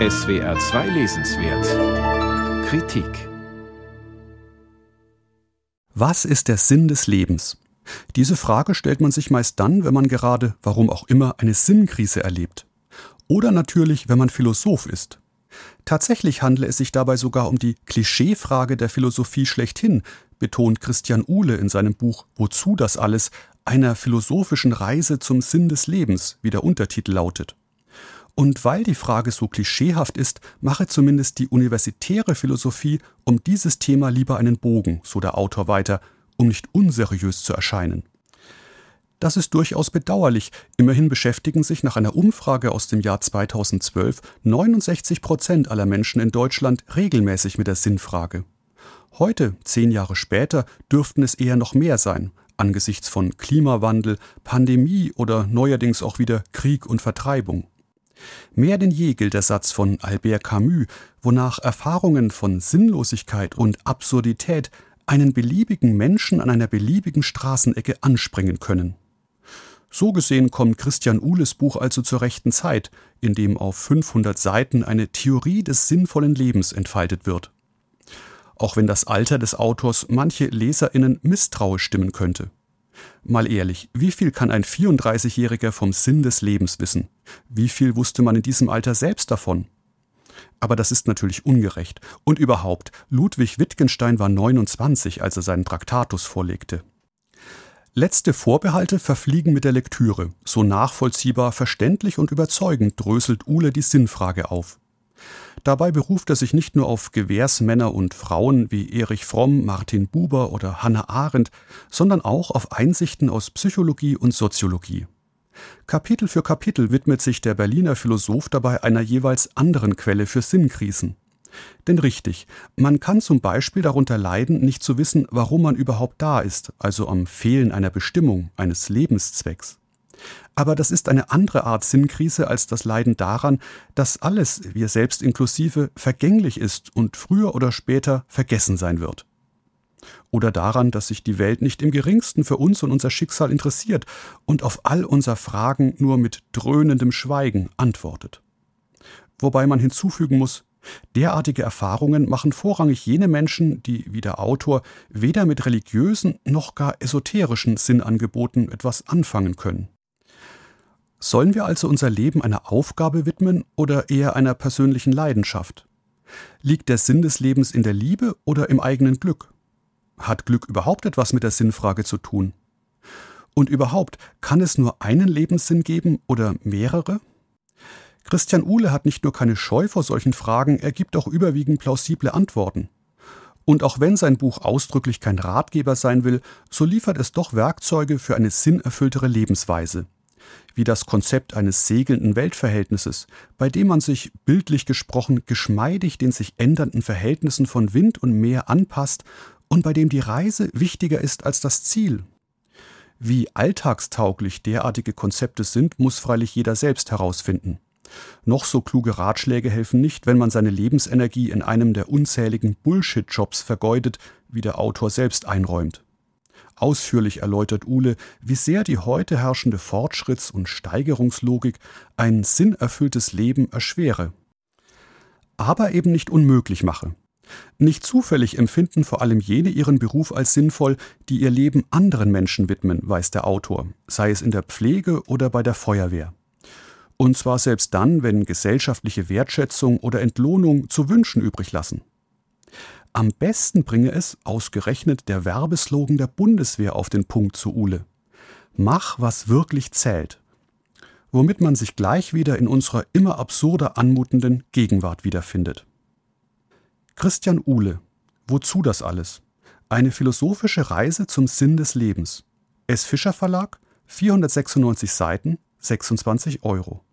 SWR 2 Lesenswert Kritik Was ist der Sinn des Lebens? Diese Frage stellt man sich meist dann, wenn man gerade, warum auch immer, eine Sinnkrise erlebt. Oder natürlich, wenn man Philosoph ist. Tatsächlich handle es sich dabei sogar um die Klischeefrage der Philosophie schlechthin, betont Christian Uhle in seinem Buch Wozu das alles? einer philosophischen Reise zum Sinn des Lebens, wie der Untertitel lautet. Und weil die Frage so klischeehaft ist, mache zumindest die universitäre Philosophie um dieses Thema lieber einen Bogen, so der Autor weiter, um nicht unseriös zu erscheinen. Das ist durchaus bedauerlich. Immerhin beschäftigen sich nach einer Umfrage aus dem Jahr 2012 69 Prozent aller Menschen in Deutschland regelmäßig mit der Sinnfrage. Heute, zehn Jahre später, dürften es eher noch mehr sein, angesichts von Klimawandel, Pandemie oder neuerdings auch wieder Krieg und Vertreibung. Mehr denn je gilt der Satz von Albert Camus, wonach Erfahrungen von Sinnlosigkeit und Absurdität einen beliebigen Menschen an einer beliebigen Straßenecke anspringen können. So gesehen kommt Christian Uhles Buch also zur rechten Zeit, in dem auf 500 Seiten eine Theorie des sinnvollen Lebens entfaltet wird. Auch wenn das Alter des Autors manche LeserInnen misstrauisch stimmen könnte. Mal ehrlich, wie viel kann ein 34-Jähriger vom Sinn des Lebens wissen? Wie viel wusste man in diesem Alter selbst davon? Aber das ist natürlich ungerecht. Und überhaupt, Ludwig Wittgenstein war 29, als er seinen Traktatus vorlegte. Letzte Vorbehalte verfliegen mit der Lektüre. So nachvollziehbar, verständlich und überzeugend dröselt Uhle die Sinnfrage auf. Dabei beruft er sich nicht nur auf Gewährsmänner und Frauen wie Erich Fromm, Martin Buber oder Hannah Arendt, sondern auch auf Einsichten aus Psychologie und Soziologie. Kapitel für Kapitel widmet sich der Berliner Philosoph dabei einer jeweils anderen Quelle für Sinnkrisen. Denn richtig, man kann zum Beispiel darunter leiden, nicht zu wissen, warum man überhaupt da ist, also am Fehlen einer Bestimmung, eines Lebenszwecks. Aber das ist eine andere Art Sinnkrise als das Leiden daran, dass alles, wir selbst inklusive, vergänglich ist und früher oder später vergessen sein wird. Oder daran, dass sich die Welt nicht im geringsten für uns und unser Schicksal interessiert und auf all unser Fragen nur mit dröhnendem Schweigen antwortet. Wobei man hinzufügen muss, derartige Erfahrungen machen vorrangig jene Menschen, die, wie der Autor, weder mit religiösen noch gar esoterischen Sinnangeboten etwas anfangen können. Sollen wir also unser Leben einer Aufgabe widmen oder eher einer persönlichen Leidenschaft? Liegt der Sinn des Lebens in der Liebe oder im eigenen Glück? Hat Glück überhaupt etwas mit der Sinnfrage zu tun? Und überhaupt, kann es nur einen Lebenssinn geben oder mehrere? Christian Uhle hat nicht nur keine Scheu vor solchen Fragen, er gibt auch überwiegend plausible Antworten. Und auch wenn sein Buch ausdrücklich kein Ratgeber sein will, so liefert es doch Werkzeuge für eine sinnerfülltere Lebensweise wie das Konzept eines segelnden Weltverhältnisses, bei dem man sich, bildlich gesprochen, geschmeidig den sich ändernden Verhältnissen von Wind und Meer anpasst und bei dem die Reise wichtiger ist als das Ziel. Wie alltagstauglich derartige Konzepte sind, muss freilich jeder selbst herausfinden. Noch so kluge Ratschläge helfen nicht, wenn man seine Lebensenergie in einem der unzähligen Bullshit-Jobs vergeudet, wie der Autor selbst einräumt. Ausführlich erläutert Uhle, wie sehr die heute herrschende Fortschritts- und Steigerungslogik ein sinnerfülltes Leben erschwere. Aber eben nicht unmöglich mache. Nicht zufällig empfinden vor allem jene ihren Beruf als sinnvoll, die ihr Leben anderen Menschen widmen, weiß der Autor, sei es in der Pflege oder bei der Feuerwehr. Und zwar selbst dann, wenn gesellschaftliche Wertschätzung oder Entlohnung zu wünschen übrig lassen. Am besten bringe es ausgerechnet der Werbeslogan der Bundeswehr auf den Punkt zu Uhle. Mach, was wirklich zählt. Womit man sich gleich wieder in unserer immer absurder anmutenden Gegenwart wiederfindet. Christian Uhle. Wozu das alles? Eine philosophische Reise zum Sinn des Lebens. S. Fischer Verlag, 496 Seiten, 26 Euro.